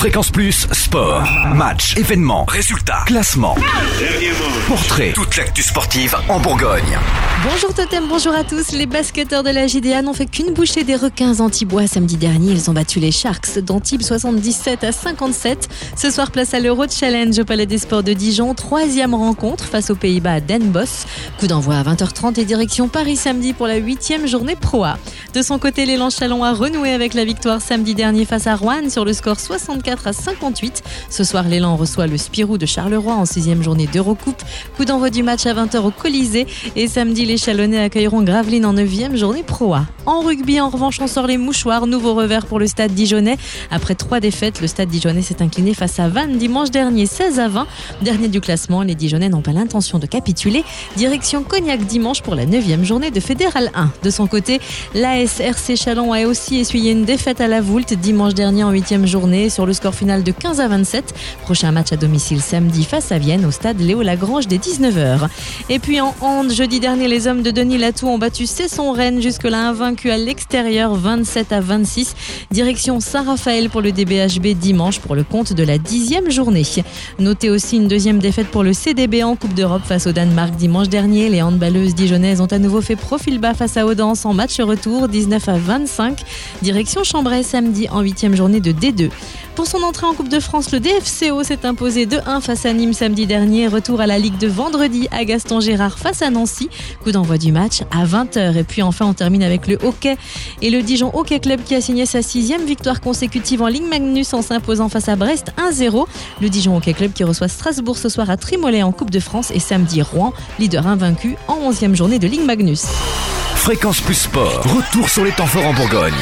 Fréquence Plus, sport, match, événements, résultats, classement, portrait, toute l'actu sportive en Bourgogne. Bonjour Totem, bonjour à tous. Les basketteurs de la JDA n'ont fait qu'une bouchée des requins antibois samedi dernier. Ils ont battu les Sharks d'Antibes 77 à 57. Ce soir, place à l'Euro Challenge au Palais des Sports de Dijon. Troisième rencontre face aux Pays-Bas à Den Bosch. Coup d'envoi à 20h30 et direction Paris samedi pour la huitième journée Pro A. De son côté, l'élan Chalon a renoué avec la victoire samedi dernier face à Rouen sur le score 64 à 58. Ce soir, l'élan reçoit le Spirou de Charleroi en sixième journée d'Eurocoupe. Coup d'envoi du match à 20h au Colisée. Et samedi, les Chalonnais accueilleront Gravelines en neuvième journée Pro A. En rugby, en revanche, on sort les mouchoirs. Nouveau revers pour le stade dijonnais. Après trois défaites, le stade dijonnais s'est incliné face à Vannes dimanche dernier 16 à 20. Dernier du classement, les dijonnais n'ont pas l'intention de capituler. Direction Cognac dimanche pour la neuvième journée de Fédéral 1. De son côté, l'ASRC Chalon a aussi essuyé une défaite à la Voulte dimanche dernier en huitième journée sur le score final de 15 à 27. Prochain match à domicile samedi face à Vienne au stade Léo Lagrange dès 19h. Et puis en hand, jeudi dernier, les hommes de Denis Latou ont battu Cesson Rennes jusque-là invaincu à l'extérieur 27 à 26. Direction Saint-Raphaël pour le DBHB dimanche pour le compte de la dixième journée. Notez aussi une deuxième défaite pour le CDB en Coupe d'Europe face au Danemark dimanche dernier. Les handballeuses dijonnaises ont à nouveau fait profil bas face à Audence en match retour 19 à 25. Direction Chambray samedi en huitième journée de D2. Pour son entrée en Coupe de France, le DFCO s'est imposé 2-1 face à Nîmes samedi dernier. Retour à la Ligue de vendredi à Gaston Gérard face à Nancy. Coup d'envoi du match à 20h. Et puis enfin, on termine avec le hockey et le Dijon Hockey Club qui a signé sa sixième victoire consécutive en Ligue Magnus en s'imposant face à Brest 1-0. Le Dijon Hockey Club qui reçoit Strasbourg ce soir à Trimolet en Coupe de France et samedi Rouen, leader invaincu en 11e journée de Ligue Magnus. Fréquence Plus Sport, retour sur les temps forts en Bourgogne.